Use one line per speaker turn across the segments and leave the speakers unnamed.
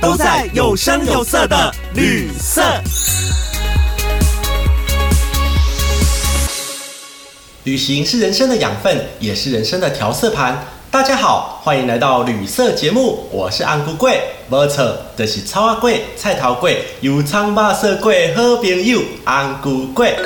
都在有声有色的旅色。旅行是人生的养分，也是人生的调色盘。大家好，欢迎来到旅色节目，我是安姑贵，没错，这是草阿贵、菜头贵、油葱肉色贵好朋友安姑贵。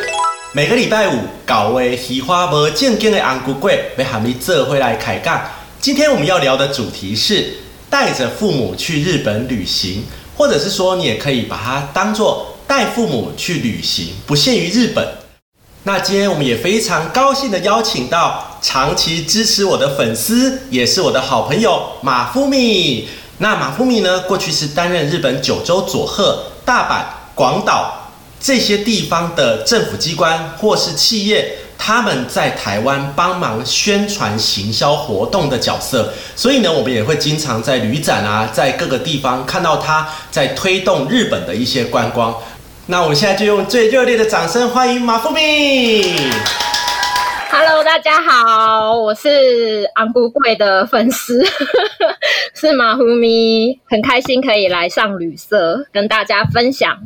每个礼拜五，搞位喜花无正经的安姑贵，要喊你这回来开讲。今天我们要聊的主题是带着父母去日本旅行，或者是说你也可以把它当做带父母去旅行，不限于日本。那今天我们也非常高兴的邀请到长期支持我的粉丝，也是我的好朋友马夫米。那马夫米呢，过去是担任日本九州佐贺、大阪、广岛这些地方的政府机关或是企业，他们在台湾帮忙宣传行销活动的角色。所以呢，我们也会经常在旅展啊，在各个地方看到他在推动日本的一些观光。那我们现在就用最热烈的掌声欢迎马富米。
Hello，大家好，我是昂姑贵的粉丝，是马虎咪，很开心可以来上旅社跟大家分享。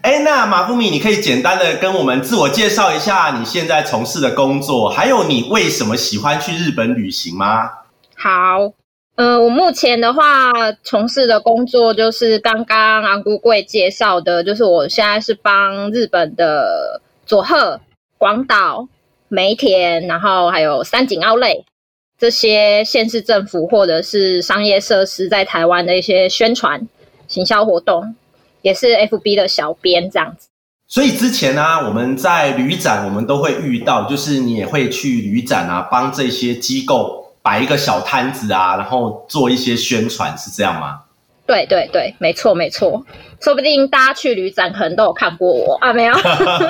哎，那马富米，你可以简单的跟我们自我介绍一下你现在从事的工作，还有你为什么喜欢去日本旅行吗？
好，呃，我目前的话从事的工作就是刚刚昂姑贵介绍的，就是我现在是帮日本的佐贺、广岛、梅田，然后还有三井奥莱这些县市政府或者是商业设施在台湾的一些宣传行销活动，也是 FB 的小编这样子。
所以之前呢、我们在旅展，我们都会遇到，就是你也会去旅展啊，帮这些机构摆一个小摊子啊，然后做一些宣传，是这样吗？
对对对，没错没错，说不定大家去旅展可能都有看过我啊，没有。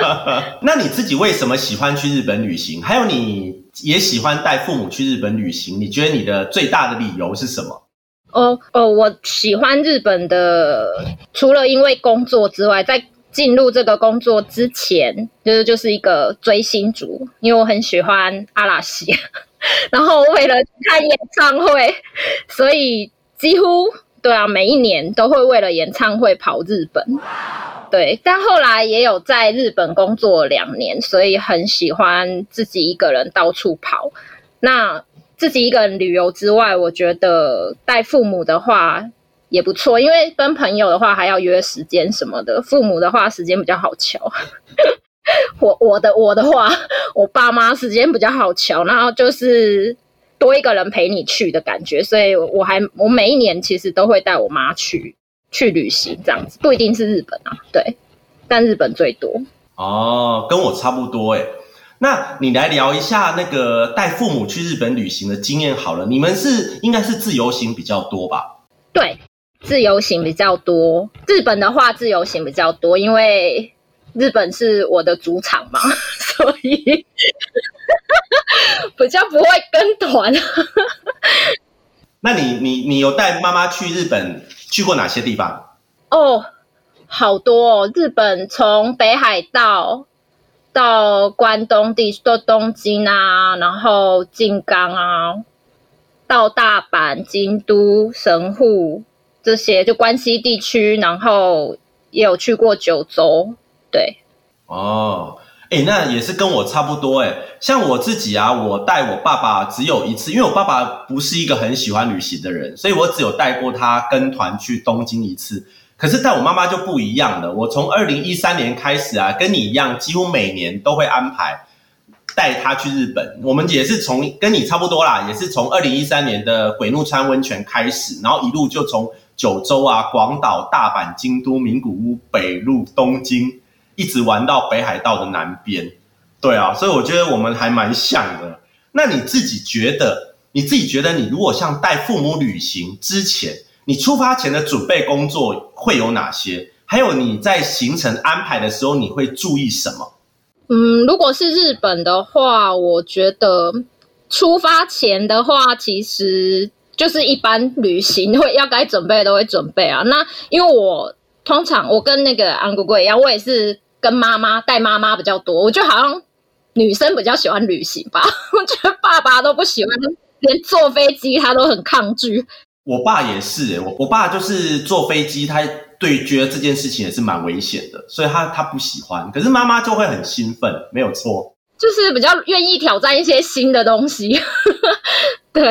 那你自己为什么喜欢去日本旅行？还有你也喜欢带父母去日本旅行，你觉得你的最大的理由是什么？
哦哦，我喜欢日本的，除了因为工作之外，在进入这个工作之前，就是就是一个追星族，因为我很喜欢阿拉西，然后为了看演唱会，所以几乎对啊，每一年都会为了演唱会跑日本。对，但后来也有在日本工作两年，所以很喜欢自己一个人到处跑。那自己一个人旅游之外，我觉得带父母的话也不错，因为跟朋友的话还要约时间什么的，父母的话时间比较好瞧。我我的我的话，我爸妈时间比较好瞧，然后就是多一个人陪你去的感觉，所以我还我每一年其实都会带我妈去去旅行，这样子不一定是日本啊，对，但日本最多。
哦，跟我差不多诶。那你来聊一下那个带父母去日本旅行的经验好了。你们是应该是自由行比较多吧？
对，自由行比较多。日本的话，自由行比较多，因为日本是我的主场嘛，所以比较不会跟团。
那你你你有带妈妈去日本去过哪些地方？
哦，好多哦！日本从北海道到关东地到东京啊，然后静冈啊，到大阪、京都、神户这些就关西地区，然后也有去过九州。对，
哦，哎，那也是跟我差不多哎。像我自己啊，我带我爸爸只有一次，因为我爸爸不是一个很喜欢旅行的人，所以我只有带过他跟团去东京一次。可是带我妈妈就不一样了，我从二零一三年开始啊，跟你一样，几乎每年都会安排带她去日本。我们也是从跟你差不多啦，也是从二零一三年的鬼怒川温泉开始，然后一路就从九州啊、广岛、大阪、京都、名古屋、北路、东京。一直玩到北海道的南边，对啊，所以我觉得我们还蛮像的。那你自己觉得，你自己觉得，你如果像带父母旅行之前，你出发前的准备工作会有哪些？还有你在行程安排的时候，你会注意什么？
嗯，如果是日本的话，我觉得出发前的话，其实就是一般旅行会要该准备都会准备啊。那因为我通常我跟那个安姑姑一样，我也是跟妈妈带妈妈比较多。我觉得好像女生比较喜欢旅行吧，我觉得爸爸都不喜欢，连坐飞机他都很抗拒。
我爸也是，我我爸就是坐飞机，他对觉得这件事情也是蛮危险的，所以他他不喜欢。可是妈妈就会很兴奋，没有错，
就是比较愿意挑战一些新的东西。对，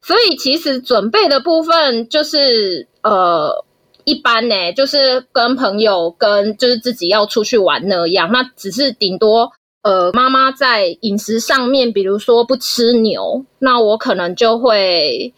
所以其实准备的部分就是呃一般呢，就是跟朋友跟就是自己要出去玩那样，那只是顶多呃妈妈在饮食上面，比如说不吃牛，那我可能就会。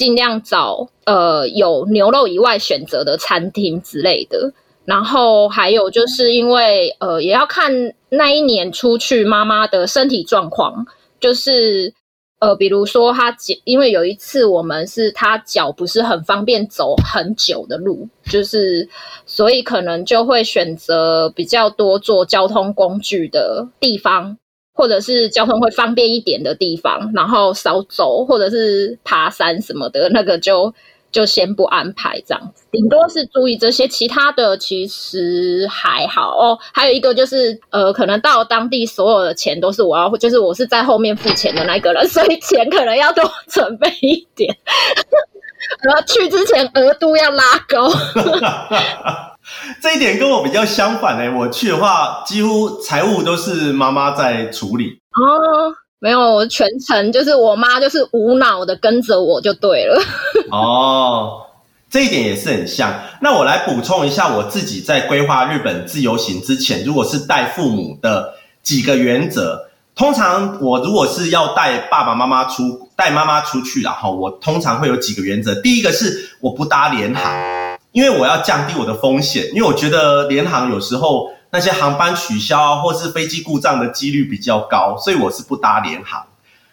尽量找呃有牛肉以外选择的餐厅之类的，然后还有就是因为呃也要看那一年出去妈妈的身体状况，就是呃比如说她脚，因为有一次我们是她脚不是很方便走很久的路，就是所以可能就会选择比较多坐交通工具的地方。或者是交通会方便一点的地方，然后少走，或者是爬山什么的，那个就就先不安排这样子。顶多是注意这些，其他的其实还好哦。还有一个就是，呃，可能到当地所有的钱都是我要，就是我是在后面付钱的那个人，所以钱可能要多准备一点。然后去之前额度要拉高。
这一点跟我比较相反呢。我去的话，几乎财务都是妈妈在处理。
哦，没有，我全程就是我妈就是无脑的跟着我就对了。
哦，这一点也是很像。那我来补充一下，我自己在规划日本自由行之前，如果是带父母的几个原则。通常我如果是要带爸爸妈妈出带妈妈出去然后我通常会有几个原则。第一个是我不搭联航。因为我要降低我的风险，因为我觉得联航有时候那些航班取消或是飞机故障的几率比较高，所以我是不搭联航。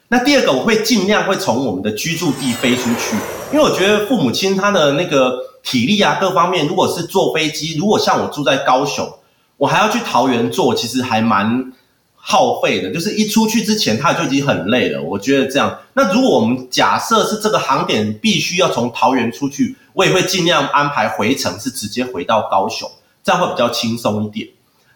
那第二个，我会尽量会从我们的居住地飞出去，因为我觉得父母亲他的那个体力啊各方面，如果是坐飞机，如果像我住在高雄，我还要去桃园坐，其实还蛮。耗费的，就是一出去之前他就已经很累了。我觉得这样，那如果我们假设是这个航点必须要从桃园出去，我也会尽量安排回程是直接回到高雄，这样会比较轻松一点。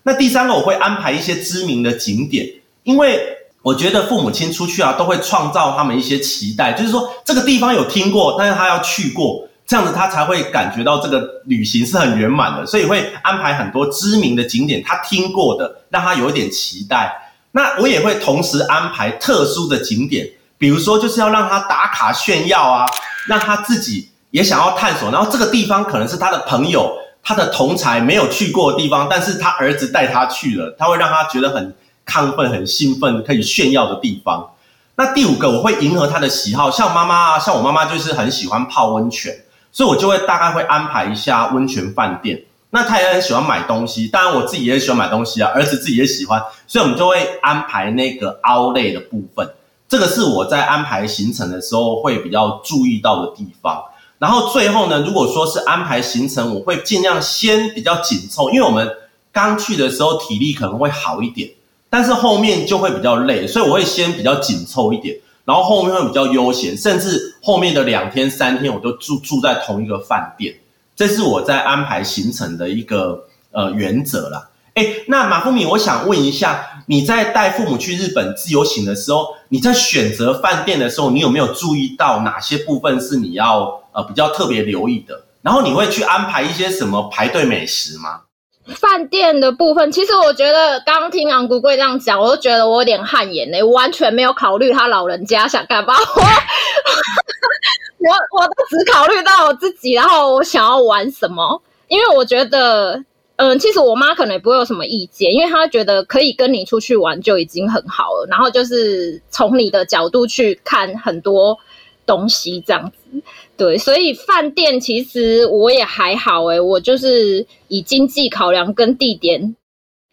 那第三个，我会安排一些知名的景点，因为我觉得父母亲出去啊，都会创造他们一些期待，就是说这个地方有听过，但是他要去过。这样子他才会感觉到这个旅行是很圆满的，所以会安排很多知名的景点，他听过的，让他有一点期待。那我也会同时安排特殊的景点，比如说就是要让他打卡炫耀啊，让他自己也想要探索。然后这个地方可能是他的朋友、他的同才没有去过的地方，但是他儿子带他去了，他会让他觉得很亢奋、很兴奋，可以炫耀的地方。那第五个，我会迎合他的喜好，像妈妈啊，像我妈妈就是很喜欢泡温泉。所以我就会大概会安排一下温泉饭店。那他也很喜欢买东西，当然我自己也喜欢买东西啊，儿子自己也喜欢，所以我们就会安排那个 Outlet 的部分。这个是我在安排行程的时候会比较注意到的地方。然后最后呢，如果说是安排行程，我会尽量先比较紧凑，因为我们刚去的时候体力可能会好一点，但是后面就会比较累，所以我会先比较紧凑一点。然后后面会比较悠闲，甚至后面的两天三天我都住住在同一个饭店，这是我在安排行程的一个呃原则啦。哎，那马富敏，我想问一下，你在带父母去日本自由行的时候，你在选择饭店的时候，你有没有注意到哪些部分是你要呃比较特别留意的？然后你会去安排一些什么排队美食吗？
饭店的部分，其实我觉得刚刚听昂古贵这样讲，我都觉得我有点汗颜嘞，完全没有考虑他老人家想干嘛，我 我我都只考虑到我自己，然后我想要玩什么，因为我觉得，嗯，其实我妈可能也不会有什么意见，因为她觉得可以跟你出去玩就已经很好了，然后就是从你的角度去看很多东西这样子。对，所以饭店其实我也还好诶，我就是以经济考量跟地点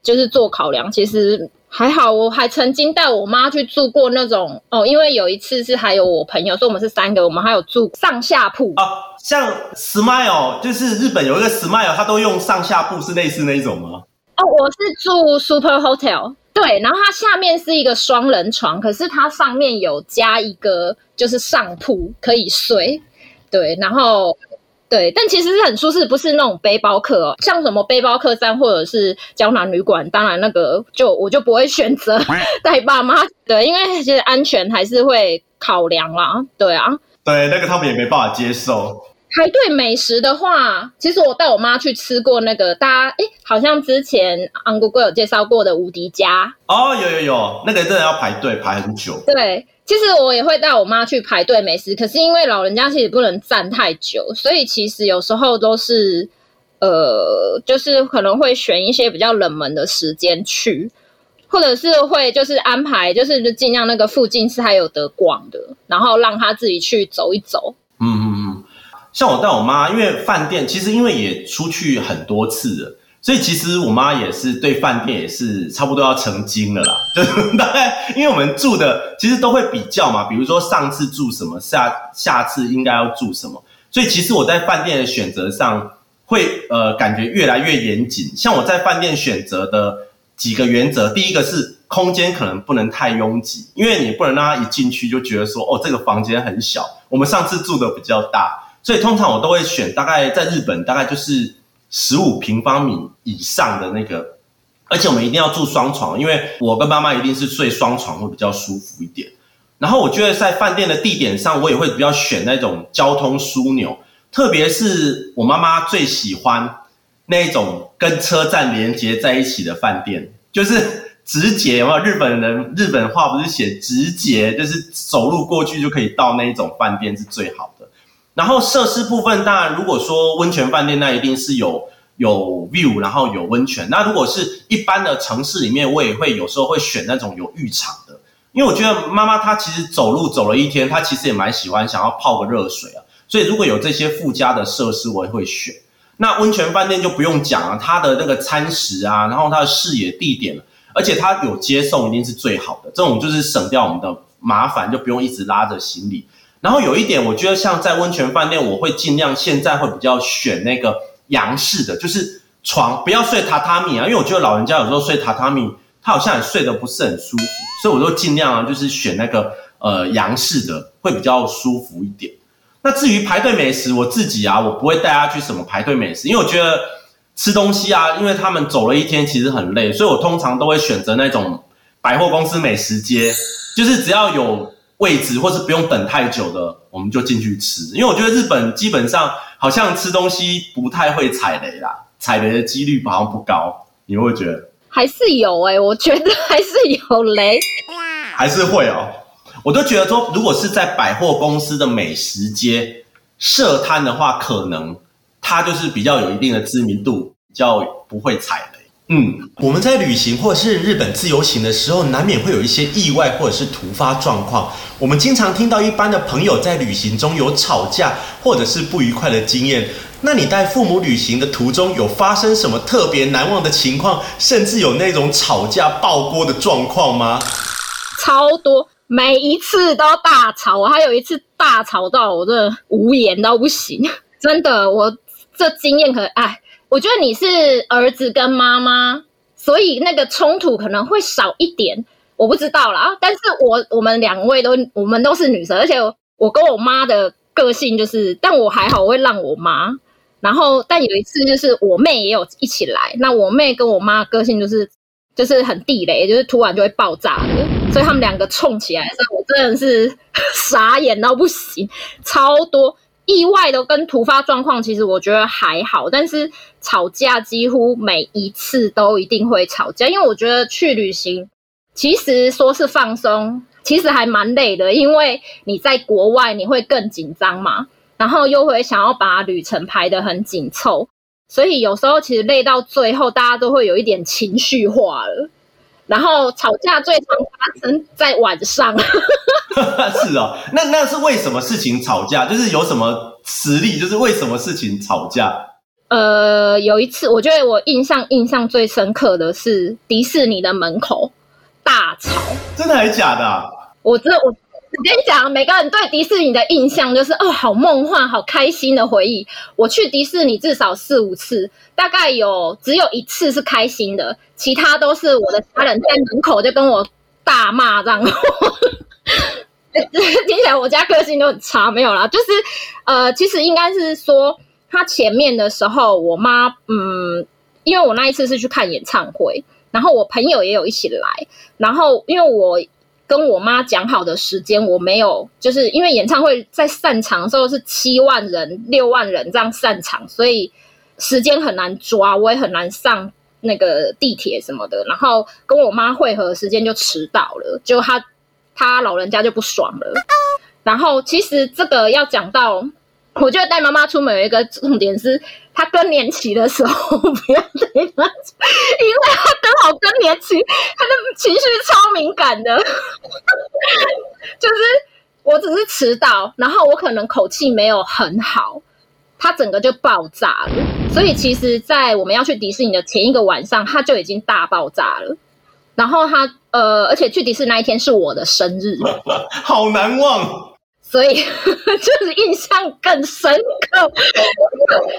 就是做考量，其实还好，我还曾经带我妈去住过那种哦，因为有一次是还有我朋友，所以我们是三个，我们还有住上下铺
啊。像 Smile 就是日本有一个 Smile，它都用上下铺，是类似那一种吗？
哦，我是住 Super Hotel，对，然后它下面是一个双人床，可是它上面有加一个就是上铺可以睡，对，然后。对，但其实是很舒适，不是那种背包客哦，像什么背包客栈或者是胶囊旅馆，当然那个就我就不会选择 带爸妈对，因为其实安全还是会考量啦。对啊，
对，那个他们也没办法接受。
排队美食的话，其实我带我妈去吃过那个，大家哎，好像之前安姑姑有介绍过的无敌家
哦，有有有，那个真的要排队排很久。
对。其实我也会带我妈去排队美食，可是因为老人家其实不能站太久，所以其实有时候都是，呃，就是可能会选一些比较冷门的时间去，或者是会就是安排，就是尽量那个附近是还有得逛的，然后让他自己去走一走。
嗯，像我带我妈，因为饭店其实因为也出去很多次了。所以其实我妈也是对饭店也是差不多要成精了啦，就大概因为我们住的其实都会比较嘛，比如说上次住什么，下下次应该要住什么，所以其实我在饭店的选择上会呃感觉越来越严谨。像我在饭店选择的几个原则，第一个是空间可能不能太拥挤，因为你不能让他一进去就觉得说哦这个房间很小。我们上次住的比较大，所以通常我都会选大概在日本大概就是。十五平方米以上的那个，而且我们一定要住双床，因为我跟妈妈一定是睡双床会比较舒服一点。然后我觉得在饭店的地点上，我也会比较选那种交通枢纽，特别是我妈妈最喜欢那种跟车站连接在一起的饭店，就是直捷。有没有日本人日本话不是写直捷，就是走路过去就可以到那一种饭店是最好的。然后设施部分，当然如果说温泉饭店，那一定是有有 view，然后有温泉。那如果是一般的城市里面，我也会有时候会选那种有浴场的，因为我觉得妈妈她其实走路走了一天，她其实也蛮喜欢想要泡个热水啊。所以如果有这些附加的设施，我也会选。那温泉饭店就不用讲了，它的那个餐食啊，然后它的视野、地点，而且它有接送，一定是最好的。这种就是省掉我们的麻烦，就不用一直拉着行李。然后有一点，我觉得像在温泉饭店，我会尽量现在会比较选那个洋式的，就是床不要睡榻榻米啊，因为我觉得老人家有时候睡榻榻米，他好像也睡得不是很舒服，所以我就尽量啊，就是选那个呃洋式的，会比较舒服一点。那至于排队美食，我自己啊，我不会带他去什么排队美食，因为我觉得吃东西啊，因为他们走了一天其实很累，所以我通常都会选择那种百货公司美食街，就是只要有。位置或是不用等太久的，我们就进去吃。因为我觉得日本基本上好像吃东西不太会踩雷啦，踩雷的几率好像不高。你会觉得？
还是有哎，我觉得还是有雷，
还是会哦。我都觉得说，如果是在百货公司的美食街设摊的话，可能它就是比较有一定的知名度，比较不会踩雷。嗯，我们在旅行或者是日本自由行的时候，难免会有一些意外或者是突发状况。我们经常听到一般的朋友在旅行中有吵架或者是不愉快的经验。那你带父母旅行的途中有发生什么特别难忘的情况，甚至有那种吵架爆锅的状况吗？
超多，每一次都大吵。我还有一次大吵到我的无言到不行，真的，我这经验可哎。我觉得你是儿子跟妈妈，所以那个冲突可能会少一点。我不知道啦，但是我我们两位都我们都是女生，而且我跟我妈的个性就是，但我还好，我会让我妈。然后，但有一次就是我妹也有一起来，那我妹跟我妈个性就是就是很地雷，就是突然就会爆炸，所以他们两个冲起来的时候，我真的是 傻眼到不行，超多。意外的跟突发状况，其实我觉得还好，但是吵架几乎每一次都一定会吵架，因为我觉得去旅行，其实说是放松，其实还蛮累的，因为你在国外你会更紧张嘛，然后又会想要把旅程排得很紧凑，所以有时候其实累到最后，大家都会有一点情绪化了。然后吵架最常发生在晚上，
是哦，那那是为什么事情吵架？就是有什么实力？就是为什么事情吵架？
呃，有一次，我觉得我印象印象最深刻的是迪士尼的门口，大吵。
真的还是假的？
我这我我跟你讲，每个人对迪士尼的印象就是哦，好梦幻、好开心的回忆。我去迪士尼至少四五次，大概有只有一次是开心的，其他都是我的家人在门口就跟我大骂这样。听起来我家个性都很差，没有啦，就是呃，其实应该是说，他前面的时候，我妈嗯，因为我那一次是去看演唱会，然后我朋友也有一起来，然后因为我跟我妈讲好的时间，我没有，就是因为演唱会在散场的时候是七万人、六万人这样散场，所以时间很难抓，我也很难上那个地铁什么的，然后跟我妈会合时间就迟到了，就他。他老人家就不爽了，然后其实这个要讲到，我觉得带妈妈出门有一个重点是，她更年期的时候 不要带她，因为她刚好更年期，她的情绪超敏感的，就是我只是迟到，然后我可能口气没有很好，她整个就爆炸了，所以其实，在我们要去迪士尼的前一个晚上，她就已经大爆炸了。然后他呃，而且去迪士尼那一天是我的生日，
好难忘，
所以 就是印象更深刻。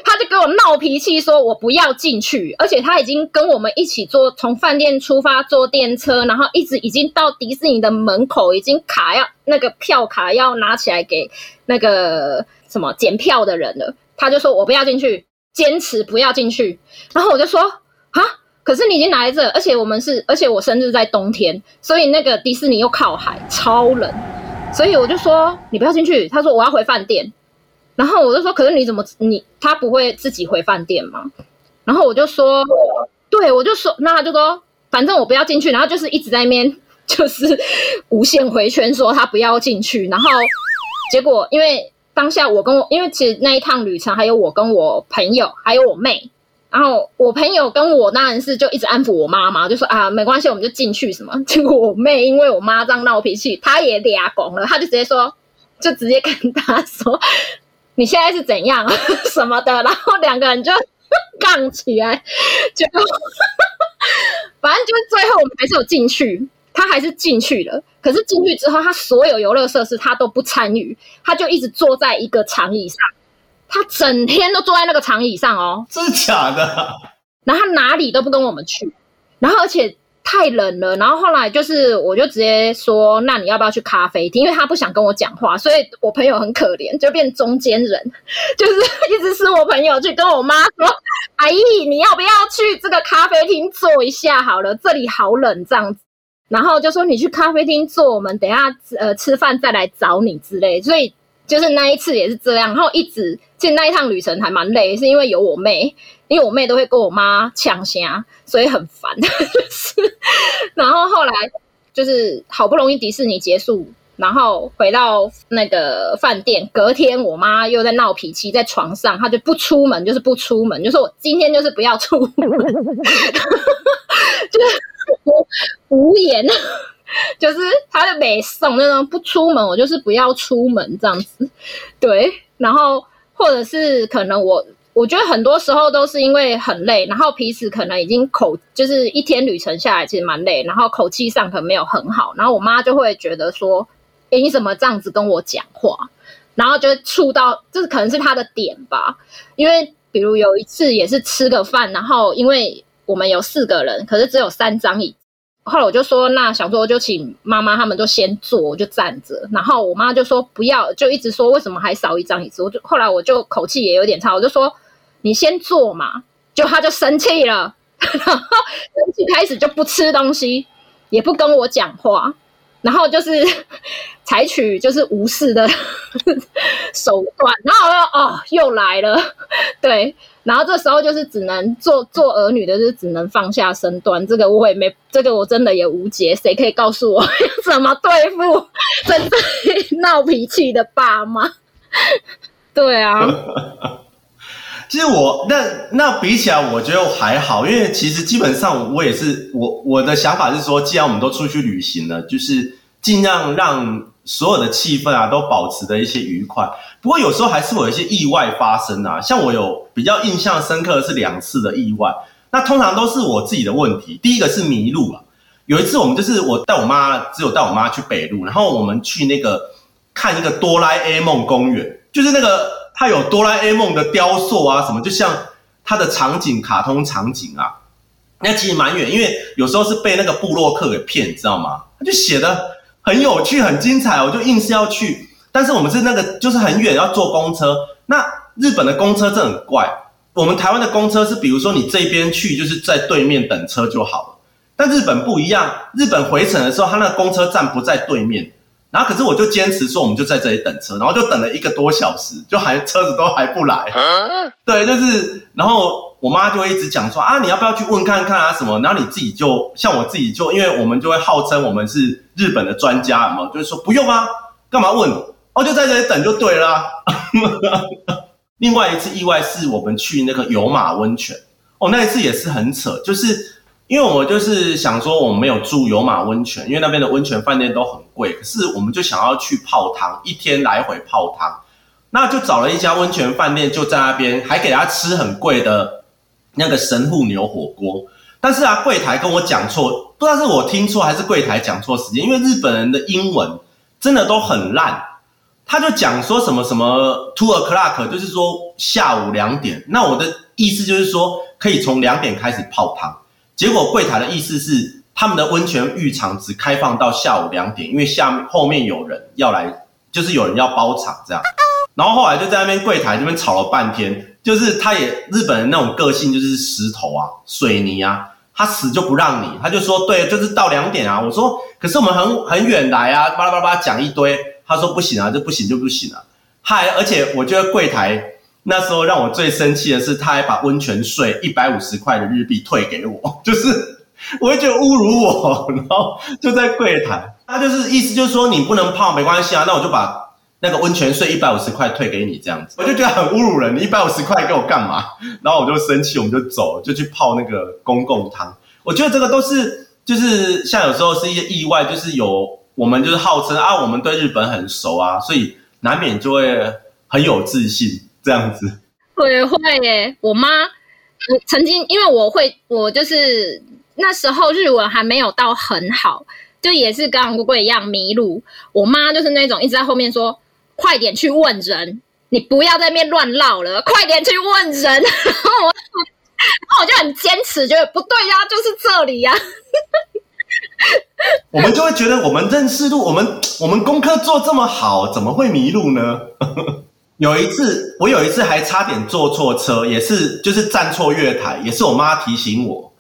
他就跟我闹脾气，说我不要进去，而且他已经跟我们一起坐从饭店出发坐电车，然后一直已经到迪士尼的门口，已经卡要那个票卡要拿起来给那个什么检票的人了。他就说我不要进去，坚持不要进去。然后我就说啊。可是你已经来这，而且我们是，而且我生日在冬天，所以那个迪士尼又靠海，超冷，所以我就说你不要进去。他说我要回饭店，然后我就说，可是你怎么你他不会自己回饭店吗？然后我就说，对，我就说，那他就说，反正我不要进去，然后就是一直在那边就是无限回圈说他不要进去，然后结果因为当下我跟我，因为其实那一趟旅程还有我跟我朋友还有我妹。然后我朋友跟我当然是就一直安抚我妈妈，就说啊没关系，我们就进去什么。结果我妹因为我妈这样闹脾气，她也俩拱了，她就直接说，就直接跟她说你现在是怎样 什么的，然后两个人就杠起来，就 反正就是最后我们还是有进去，他还是进去了。可是进去之后，他所有游乐设施他都不参与，他就一直坐在一个长椅上。他整天都坐在那个长椅上哦，
真的假的？
然后他哪里都不跟我们去，然后而且太冷了。然后后来就是，我就直接说：“那你要不要去咖啡厅？”因为他不想跟我讲话，所以我朋友很可怜，就变中间人，就是一直是我朋友去跟我妈说：“阿姨，你要不要去这个咖啡厅坐一下？好了，这里好冷这样子。”然后就说：“你去咖啡厅坐，我们等下呃吃饭再来找你之类。”所以。就是那一次也是这样，然后一直其实那一趟旅程还蛮累，是因为有我妹，因为我妹都会跟我妈抢虾，所以很烦。然后后来就是好不容易迪士尼结束，然后回到那个饭店，隔天我妈又在闹脾气，在床上，她就不出门，就是不出门，就说我今天就是不要出门，就是无言。就是他的美送那种不出门，我就是不要出门这样子，对。然后或者是可能我我觉得很多时候都是因为很累，然后彼此可能已经口就是一天旅程下来其实蛮累，然后口气上可能没有很好，然后我妈就会觉得说，哎，你怎么这样子跟我讲话？然后就触到，这是可能是他的点吧。因为比如有一次也是吃个饭，然后因为我们有四个人，可是只有三张椅。后来我就说，那想说就请妈妈他们就先坐，我就站着。然后我妈就说不要，就一直说为什么还少一张椅子。我就后来我就口气也有点差，我就说你先坐嘛。就他就生气了，然后生气开始就不吃东西，也不跟我讲话，然后就是采取就是无视的手段。然后我就哦又来了，对。然后这时候就是只能做做儿女的，就只能放下身段。这个我也没，这个我真的也无解。谁可以告诉我 怎么对付正在闹脾气的爸妈？对啊，
其实我那那比起来，我觉得还好，因为其实基本上我也是我我的想法是说，既然我们都出去旅行了，就是尽量让所有的气氛啊都保持的一些愉快。不过有时候还是会有一些意外发生啊，像我有比较印象深刻的是两次的意外，那通常都是我自己的问题。第一个是迷路了，有一次我们就是我带我妈，只有带我妈去北路，然后我们去那个看一个哆啦 A 梦公园，就是那个它有哆啦 A 梦的雕塑啊什么，就像它的场景卡通场景啊，那其实蛮远，因为有时候是被那个布洛克给骗，知道吗？他就写的很有趣很精彩，我就硬是要去，但是我们是那个就是很远要坐公车，那日本的公车真的很怪。我们台湾的公车是，比如说你这边去就是在对面等车就好了，但日本不一样，日本回程的时候，他那个公车站不在对面，然后可是我就坚持说我们就在这里等车，然后就等了一个多小时，就还车子都还不来，对，就是，然后我妈就会一直讲说啊，你要不要去问看看啊什么，然后你自己就像我自己就，因为我们就会号称我们是日本的专家嘛，就是说不用啊，干嘛问，哦就在这里等就对了。另外一次意外是我们去那个有马温泉。哦，那一次也是很扯，就是因为我就是想说我们没有住有马温泉，因为那边的温泉饭店都很贵，可是我们就想要去泡汤，一天来回泡汤，那就找了一家温泉饭店，就在那边还给他吃很贵的那个神户牛火锅，但是啊柜台跟我讲错，不知道是我听错还是柜台讲错时间，因为日本人的英文真的都很烂。他就讲说什么什么 two o'clock，就是说下午两点。那我的意思就是说，可以从两点开始泡汤。结果柜台的意思是，他们的温泉浴场只开放到下午两点，因为下面后面有人要来，就是有人要包场这样。然后后来就在那边柜台那边吵了半天，就是他也日本人那种个性就是石头啊、水泥啊，他死就不让你，他就说对，就是到两点啊。我说可是我们很很远来啊，巴拉巴拉讲一堆。他说不行啊，就不行就不行了。还而且我觉得柜台那时候让我最生气的是，他还把温泉税一百五十块的日币退给我，就是我会觉得侮辱我。然后就在柜台，他就是意思就是说你不能泡没关系啊，那我就把那个温泉税一百五十块退给你这样子。我就觉得很侮辱人，你一百五十块给我干嘛？然后我就生气，我们就走，就去泡那个公共汤。我觉得这个都是就是像有时候是一些意外，就是有。我们就是号称啊，我们对日本很熟啊，所以难免就会很有自信这样子。
会会耶，我妈曾经因为我会，我就是那时候日文还没有到很好，就也是跟乌龟一样迷路。我妈就是那种一直在后面说：“快点去问人，你不要在那边乱唠了，快点去问人。”然后我，然后我就很坚持，觉得不对呀，就是这里呀。
我们就会觉得我们认识路，我们我们功课做这么好，怎么会迷路呢？有一次，我有一次还差点坐错车，也是就是站错月台，也是我妈提醒我，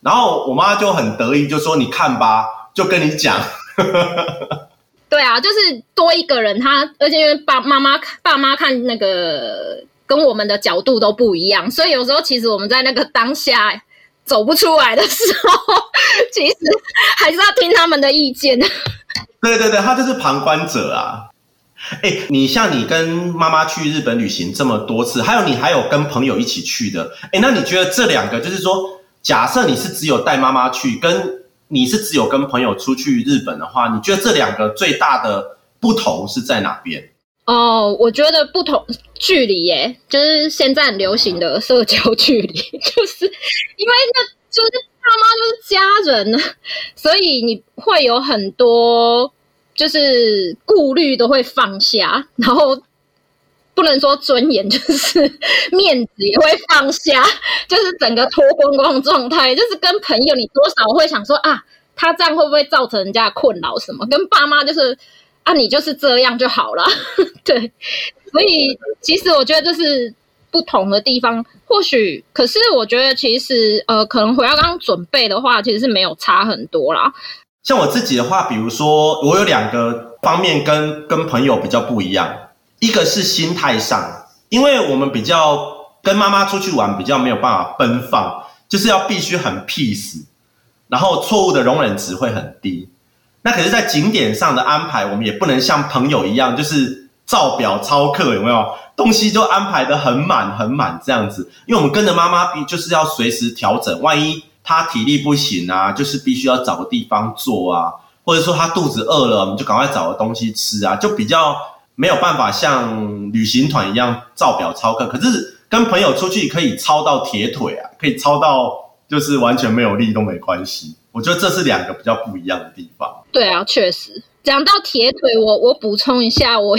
然后我妈就很得意，就说：“你看吧，就跟你讲。”
对啊，就是多一个人，他而且因为爸妈妈爸妈看那个跟我们的角度都不一样，所以有时候其实我们在那个当下。走不出来的时候，其实还是要听他们的意见。
对对对，他就是旁观者啊。哎，你像你跟妈妈去日本旅行这么多次，还有你还有跟朋友一起去的。哎，那你觉得这两个，就是说，假设你是只有带妈妈去，跟你是只有跟朋友出去日本的话，你觉得这两个最大的不同是在哪边？
哦，我觉得不同距离耶，就是现在很流行的社交距离，就是因为那就是爸妈就是家人，所以你会有很多就是顾虑都会放下，然后不能说尊严，就是 面子也会放下，就是整个脱光光状态，就是跟朋友你多少会想说啊，他这样会不会造成人家困扰什么？跟爸妈就是。啊，你就是这样就好了，对，所以其实我觉得这是不同的地方。或许，可是我觉得其实呃，可能回到刚刚准备的话，其实是没有差很多啦。
像我自己的话，比如说我有两个方面跟跟朋友比较不一样，一个是心态上，因为我们比较跟妈妈出去玩比较没有办法奔放，就是要必须很 peace，然后错误的容忍值会很低。那可是，在景点上的安排，我们也不能像朋友一样，就是照表操课，有没有？东西就安排的很满很满这样子，因为我们跟着妈妈，必就是要随时调整，万一她体力不行啊，就是必须要找个地方坐啊，或者说她肚子饿了，我们就赶快找个东西吃啊，就比较没有办法像旅行团一样照表操课。可是跟朋友出去可以操到铁腿啊，可以操到就是完全没有力都没关系。我觉得这是两个比较不一样的地方。
对啊，确实。讲到铁腿，我我补充一下，我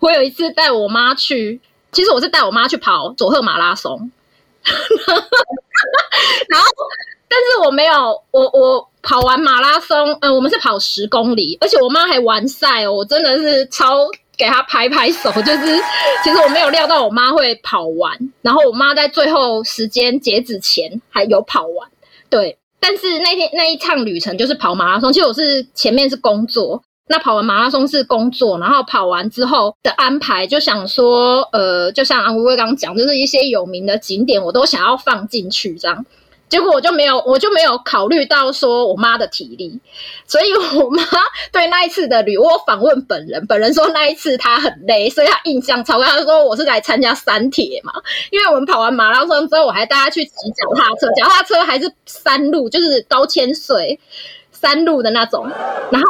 我有一次带我妈去，其实我是带我妈去跑佐贺马拉松，然后但是我没有，我我跑完马拉松，嗯，我们是跑十公里，而且我妈还完赛哦，我真的是超给她拍拍手，就是其实我没有料到我妈会跑完，然后我妈在最后时间截止前还有跑完，对。但是那天那一趟旅程就是跑马拉松，其实我是前面是工作，那跑完马拉松是工作，然后跑完之后的安排就想说，呃，就像安薇薇刚刚讲，就是一些有名的景点我都想要放进去这样。结果我就没有，我就没有考虑到说我妈的体力，所以我妈对那一次的旅，我访问本人，本人说那一次她很累，所以她印象超。她说我是来参加山铁嘛，因为我们跑完马拉松之后，我还带她去骑脚踏车，脚踏车还是山路，就是高千岁山路的那种。然后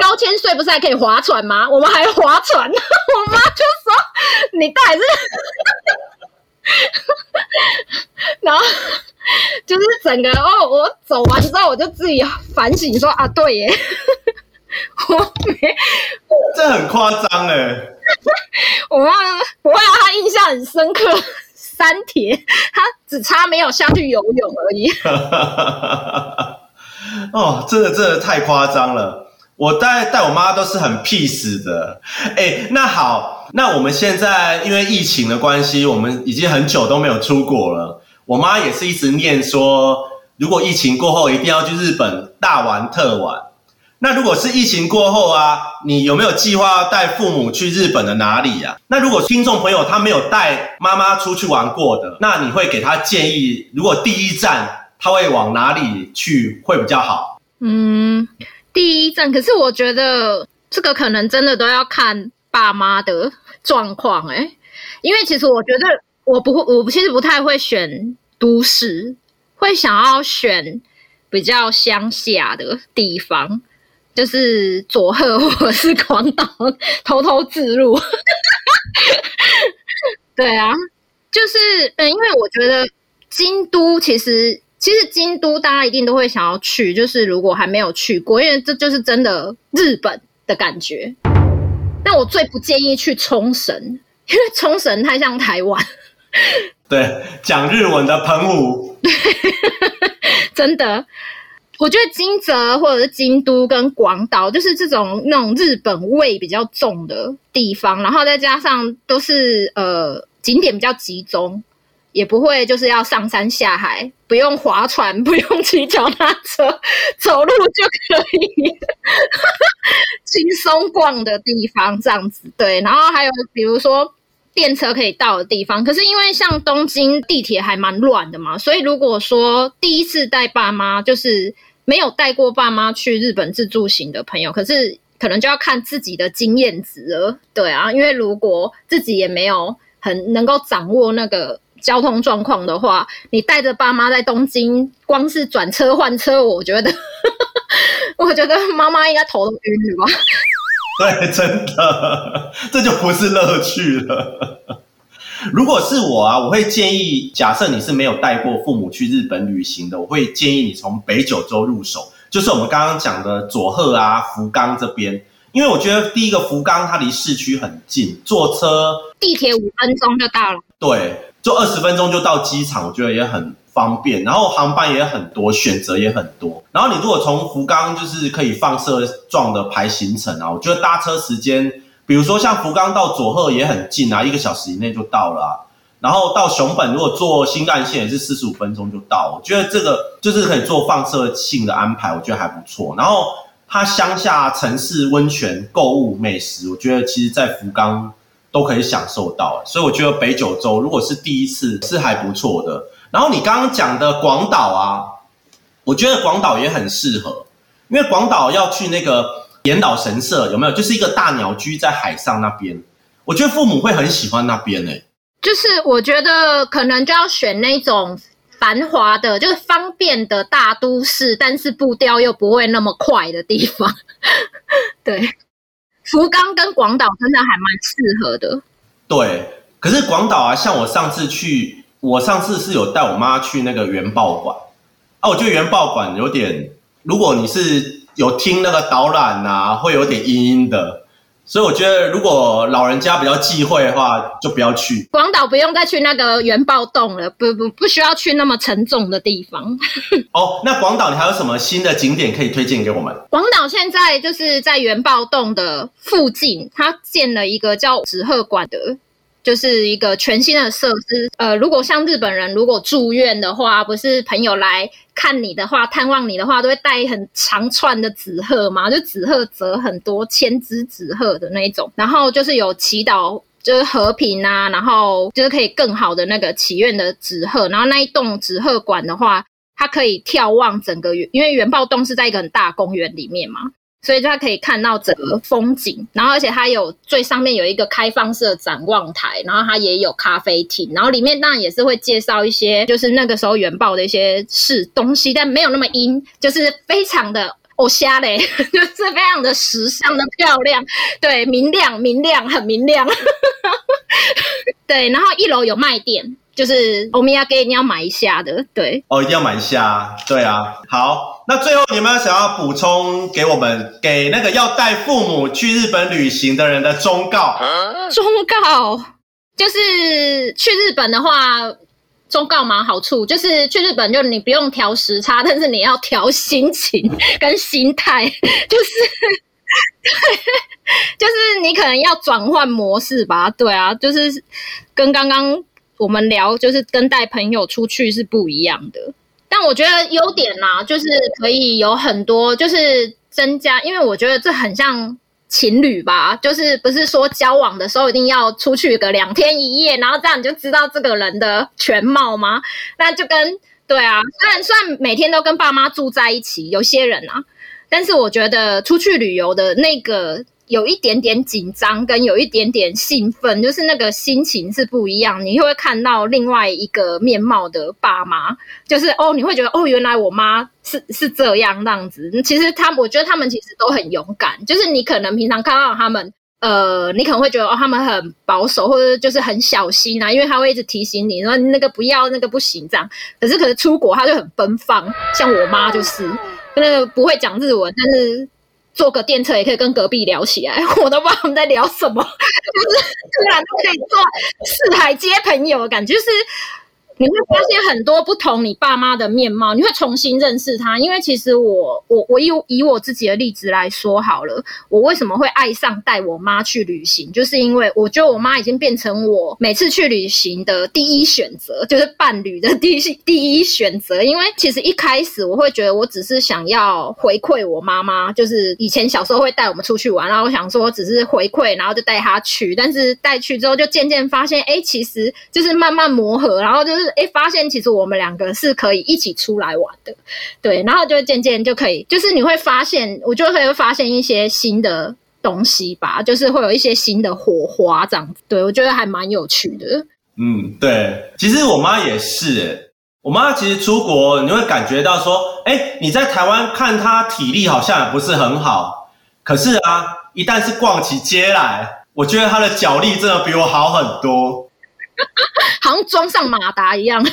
高千岁不是还可以划船吗？我们还划船，我妈就说你带是。然后就是整个哦，我走完之后，我就自己反省说啊，对耶，我没，
这很夸张哎。
我妈，我让他印象很深刻，三铁，他只差没有下去游泳而已。
哦，真的真的太夸张了。我带带我妈都是很 peace 的。哎，那好。那我们现在因为疫情的关系，我们已经很久都没有出国了。我妈也是一直念说，如果疫情过后一定要去日本大玩特玩。那如果是疫情过后啊，你有没有计划带父母去日本的哪里呀？那如果听众朋友他没有带妈妈出去玩过的，那你会给他建议，如果第一站他会往哪里去会比较好？
嗯，第一站，可是我觉得这个可能真的都要看爸妈的。状况哎，因为其实我觉得我不会，我其实不太会选都市，会想要选比较乡下的地方，就是佐贺或者是广岛，偷偷自入。对啊，就是嗯，因为我觉得京都其实其实京都大家一定都会想要去，就是如果还没有去过，因为这就是真的日本的感觉。但我最不建议去冲绳，因为冲绳太像台湾。
对，讲日文的澎湖。
真的，我觉得金泽或者是京都跟广岛，就是这种那种日本味比较重的地方，然后再加上都是呃景点比较集中。也不会就是要上山下海，不用划船，不用骑脚踏车，走路就可以 轻松逛的地方，这样子对。然后还有比如说电车可以到的地方，可是因为像东京地铁还蛮乱的嘛，所以如果说第一次带爸妈，就是没有带过爸妈去日本自助行的朋友，可是可能就要看自己的经验值了。对啊，因为如果自己也没有很能够掌握那个。交通状况的话，你带着爸妈在东京，光是转车换车，我觉得，我觉得妈妈应该头都晕了吧？
对，真的，这就不是乐趣了。如果是我啊，我会建议，假设你是没有带过父母去日本旅行的，我会建议你从北九州入手，就是我们刚刚讲的佐贺啊、福冈这边，因为我觉得第一个福冈它离市区很近，坐车、
地铁五分钟就到了。
对。就二十分钟就到机场，我觉得也很方便。然后航班也很多，选择也很多。然后你如果从福冈就是可以放射状的排行程啊，我觉得搭车时间，比如说像福冈到佐贺也很近啊，一个小时以内就到了。然后到熊本如果坐新干线也是四十五分钟就到。我觉得这个就是可以做放射性的安排，我觉得还不错。然后它乡下城市温泉、购物、美食，我觉得其实在福冈。都可以享受到，所以我觉得北九州如果是第一次是还不错的。然后你刚刚讲的广岛啊，我觉得广岛也很适合，因为广岛要去那个岩岛神社，有没有？就是一个大鸟居在海上那边，我觉得父母会很喜欢那边诶。
就是我觉得可能就要选那种繁华的，就是方便的大都市，但是步调又不会那么快的地方。对。福冈跟广岛真的还蛮适合的。
对，可是广岛啊，像我上次去，我上次是有带我妈去那个原爆馆啊，我觉得原爆馆有点如果你是有听那个导览啊，会有点阴阴的。所以我觉得，如果老人家比较忌讳的话，就不要去
广岛，不用再去那个原爆洞了，不不不需要去那么沉重的地方。
哦，那广岛你还有什么新的景点可以推荐给我们？
广岛现在就是在原爆洞的附近，它建了一个叫纸鹤馆的。就是一个全新的设施。呃，如果像日本人如果住院的话，不是朋友来看你的话、探望你的话，都会带很长串的纸鹤嘛，就纸鹤折很多千只纸鹤的那一种。然后就是有祈祷，就是和平啊，然后就是可以更好的那个祈愿的纸鹤。然后那一栋纸鹤馆的话，它可以眺望整个因为原爆洞是在一个很大公园里面嘛。所以它可以看到整个风景，然后而且它有最上面有一个开放式展望台，然后它也有咖啡厅，然后里面当然也是会介绍一些就是那个时候原爆的一些事东西，但没有那么阴，就是非常的哦瞎嘞，就是非常的时尚的漂亮，对，明亮明亮很明亮，对，然后一楼有卖店。就是欧米亚给你要买一下的，对
哦，一定要买一下，对啊。好，那最后你们想要补充给我们，给那个要带父母去日本旅行的人的忠告？
忠告就是去日本的话，忠告蛮好处，就是去日本就你不用调时差，但是你要调心情 跟心态，就是 就是你可能要转换模式吧，对啊，就是跟刚刚。我们聊就是跟带朋友出去是不一样的，但我觉得优点啦，就是可以有很多，就是增加，因为我觉得这很像情侣吧，就是不是说交往的时候一定要出去个两天一夜，然后这样你就知道这个人的全貌吗？那就跟对啊，虽然虽然每天都跟爸妈住在一起，有些人啊，但是我觉得出去旅游的那个。有一点点紧张，跟有一点点兴奋，就是那个心情是不一样。你会看到另外一个面貌的爸妈，就是哦，你会觉得哦，原来我妈是是这样那样子。其实他，我觉得他们其实都很勇敢。就是你可能平常看到他们，呃，你可能会觉得哦，他们很保守，或者就是很小心啊，因为他会一直提醒你说那个不要，那个不行这样。可是可是出国他就很奔放，像我妈就是，那个不会讲日文，但是。坐个电车也可以跟隔壁聊起来，我都不知道他们在聊什么，就是突然都可以做四海皆朋友的感觉，就是。你会发现很多不同你爸妈的面貌，你会重新认识他。因为其实我我我以以我自己的例子来说好了，我为什么会爱上带我妈去旅行，就是因为我觉得我妈已经变成我每次去旅行的第一选择，就是伴侣的第一 第一选择。因为其实一开始我会觉得我只是想要回馈我妈妈，就是以前小时候会带我们出去玩，然后我想说只是回馈，然后就带她去。但是带去之后就渐渐发现，哎，其实就是慢慢磨合，然后就是。是哎，发现其实我们两个是可以一起出来玩的，对，然后就渐渐就可以，就是你会发现，我就会发现一些新的东西吧，就是会有一些新的火花这样子，对我觉得还蛮有趣的。
嗯，对，其实我妈也是，我妈其实出国你会感觉到说，哎，你在台湾看她体力好像也不是很好，可是啊，一旦是逛起街来，我觉得她的脚力真的比我好很多。
好像装上马达一样。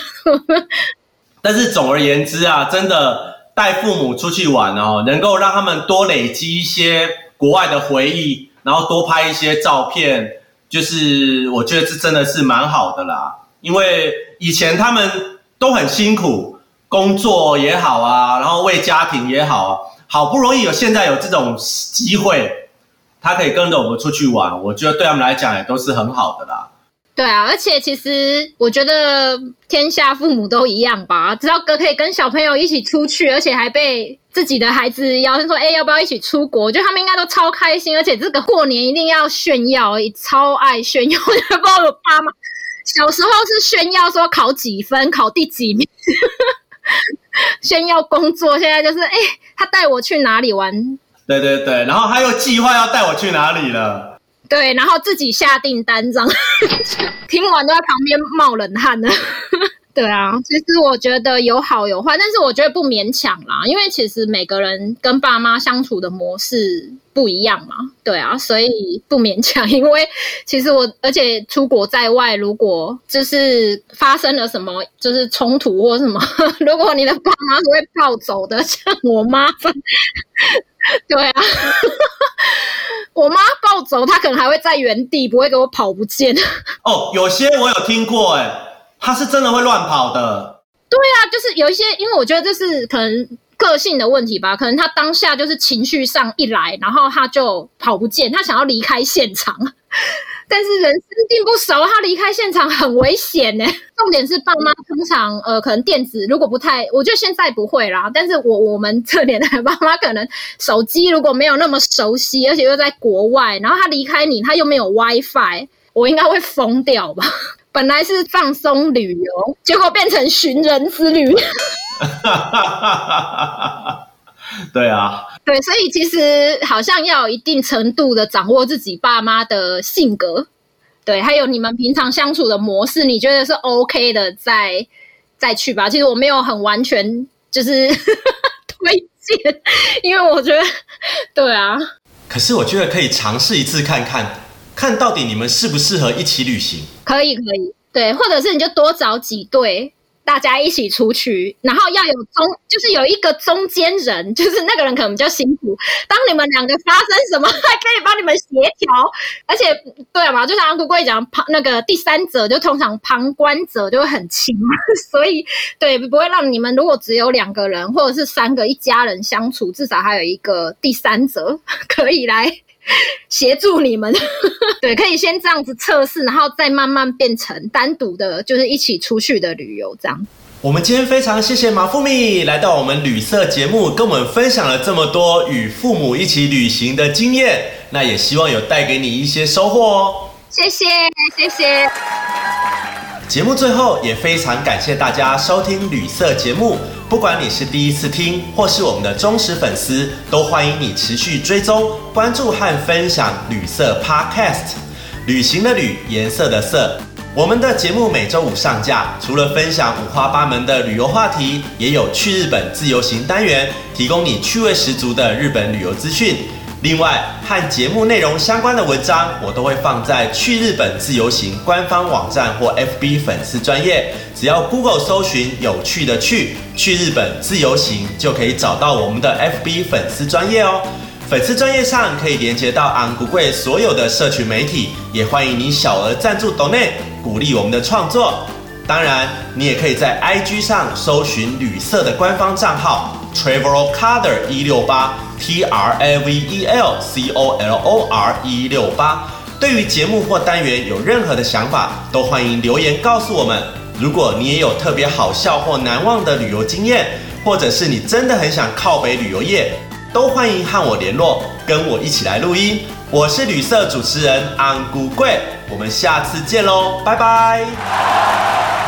但是总而言之啊，真的带父母出去玩哦，能够让他们多累积一些国外的回忆，然后多拍一些照片，就是我觉得这真的是蛮好的啦。因为以前他们都很辛苦，工作也好啊，然后为家庭也好啊，好不容易有现在有这种机会，他可以跟着我们出去玩，我觉得对他们来讲也都是很好的啦。
对啊，而且其实我觉得天下父母都一样吧，知道哥可以跟小朋友一起出去，而且还被自己的孩子邀请说：“哎，要不要一起出国？”我觉得他们应该都超开心，而且这个过年一定要炫耀，超爱炫耀。我也不知道我爸妈小时候是炫耀说考几分，考第几名，炫耀工作。现在就是哎，他带我去哪里玩？
对对对，然后他又计划要带我去哪里了。
对，然后自己下订单，这样 听完都在旁边冒冷汗呢。对啊，其实我觉得有好有坏，但是我觉得不勉强啦，因为其实每个人跟爸妈相处的模式不一样嘛，对啊，所以不勉强。因为其实我，而且出国在外，如果就是发生了什么，就是冲突或什么，如果你的爸妈是会暴走的，像我妈，对啊，我妈暴走，她可能还会在原地，不会给我跑不见。
哦，有些我有听过，哎。她是真的会乱跑的，
对啊，就是有一些，因为我觉得这是可能个性的问题吧，可能她当下就是情绪上一来，然后她就跑不见，她想要离开现场，但是人生地不熟，他离开现场很危险呢。重点是爸妈通常呃，可能电子如果不太，我觉得现在不会啦，但是我我们这年代爸妈可能手机如果没有那么熟悉，而且又在国外，然后他离开你，他又没有 WiFi，我应该会疯掉吧。本来是放松旅游，结果变成寻人之旅。
对啊，
对，所以其实好像要有一定程度的掌握自己爸妈的性格，对，还有你们平常相处的模式，你觉得是 OK 的，再再去吧。其实我没有很完全就是 推荐，因为我觉得，对啊。
可是我觉得可以尝试一次看看。看到底你们适不适合一起旅行？
可以，可以，对，或者是你就多找几对，大家一起出去，然后要有中，就是有一个中间人，就是那个人可能比较辛苦。当你们两个发生什么，还可以帮你们协调。而且，对嘛，就像姑姑讲，旁那个第三者就通常旁观者就会很轻，所以对，不会让你们如果只有两个人或者是三个一家人相处，至少还有一个第三者可以来。协助你们，对，可以先这样子测试，然后再慢慢变成单独的，就是一起出去的旅游这样。
我们今天非常谢谢马富米来到我们旅社节目，跟我们分享了这么多与父母一起旅行的经验，那也希望有带给你一些收获哦。
谢谢，谢谢。
节目最后也非常感谢大家收听旅色节目，不管你是第一次听或是我们的忠实粉丝，都欢迎你持续追踪、关注和分享旅色 Podcast。旅行的旅，颜色的色。我们的节目每周五上架，除了分享五花八门的旅游话题，也有去日本自由行单元，提供你趣味十足的日本旅游资讯。另外，和节目内容相关的文章，我都会放在去日本自由行官方网站或 FB 粉丝专业。只要 Google 搜寻“有趣的去去日本自由行”，就可以找到我们的 FB 粉丝专业哦。粉丝专业上可以连接到昂古贵所有的社群媒体，也欢迎你小额赞助 Donate，鼓励我们的创作。当然，你也可以在 IG 上搜寻旅社的官方账号 Travel Color 一六八 T R A V E L C O L O R 一六八。对于节目或单元有任何的想法，都欢迎留言告诉我们。如果你也有特别好笑或难忘的旅游经验，或者是你真的很想靠北旅游业，都欢迎和我联络，跟我一起来录音。我是旅社主持人安古贵，我们下次见喽，拜拜。